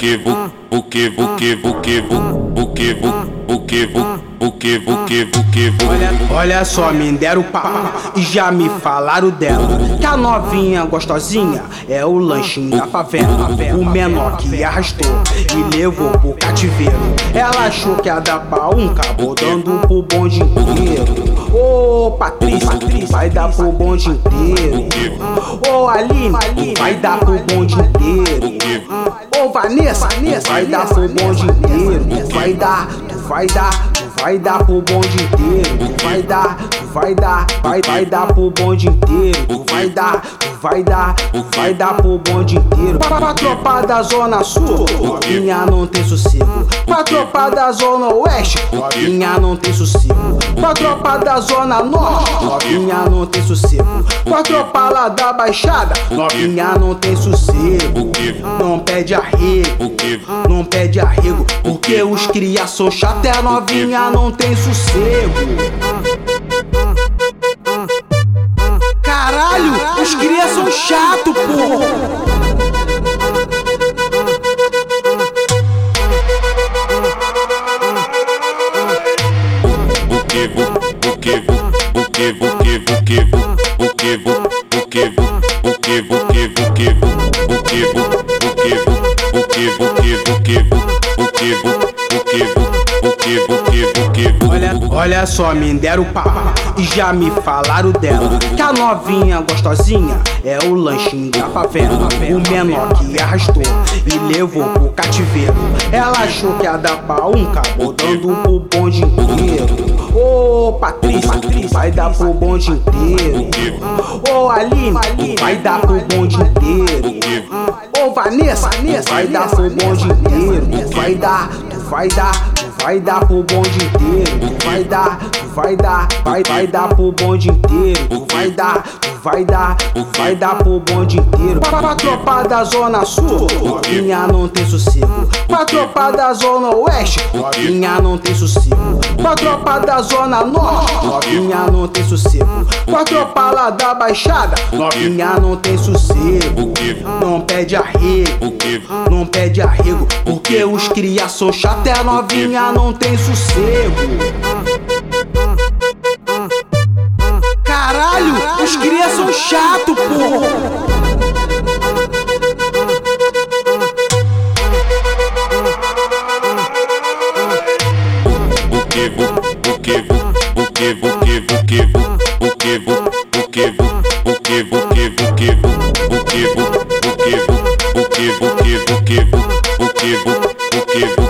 buque buque buque buque buque buque buque buque buque. Olha, só, me deram pá e já me falaram dela. Que a novinha gostosinha é o lanchinho da favela. O menor que arrastou e levou pro cativeiro. Ela achou que ia dar pra um cabo dando pro bonde inteiro. Ô Patrícia, vai dar pro bonde inteiro. Ô Aline, vai dar pro bonde inteiro. Ô Vanessa, vai dar pro bonde inteiro. Tu vai dar, tu vai dar, tu vai dar pro bonde inteiro. Tu vai dar, tu vai dar, vai, vai dar pro bonde inteiro. Tu vai dar, tu vai dar, vai dar pro bonde inteiro. Pra, pra tropa da zona sul, novinha não tem sossego. Pra tropa da zona oeste, novinha não tem sossego. Pra tropa da zona norte, novinha não tem sossego. Pra tropa lá da baixada, novinha não tem sossego. Não pede arrego, não pede arrego, porque os cria são chato e novinha não tem sossego. Buque buque buque vu, buque vu, buque vu, buque buque buque vu, buque vu, buque vu, buque buque buque vu, buque vu, buque vu, buque buque buque vu. Olha, olha só, me deram pá e já me falaram dela. Que a novinha gostosinha é o lanchinho da favela. O menor que arrastou e levou pro cativeiro. Ela achou que ia dar pra um cabo dando pro bonde inteiro. Patrícia, vai dar pro bonde inteiro. Ô Aline, vai dar pro bonde inteiro. Ô Vanessa, vai dar pro bonde inteiro. Vai dar, vai dar, vai dar pro bonde inteiro. Vai dar, vai dar, vai, vai dar pro bonde inteiro. Vai dar, vai dar, vai dar pro bonde inteiro. Pra, pra tropa da zona sul, novinha não tem sossego. Pra tropa da zona oeste, novinha não tem sossego. Pra tropa da zona norte, novinha não tem sossego. Pra tropa lá da baixada, novinha não tem sossego. Não pede arrego, não pede arrego, porque os cria são chato e a novinha não tem sossego. Caralho, os cria são chato, porra. Buque vu, buque vu, buque buque buque vu, buque vu, buque vu, buque buque buque vu, buque vu, buque vu, buque buque buque vu, buque vu, buque vu, buque buque buque vu.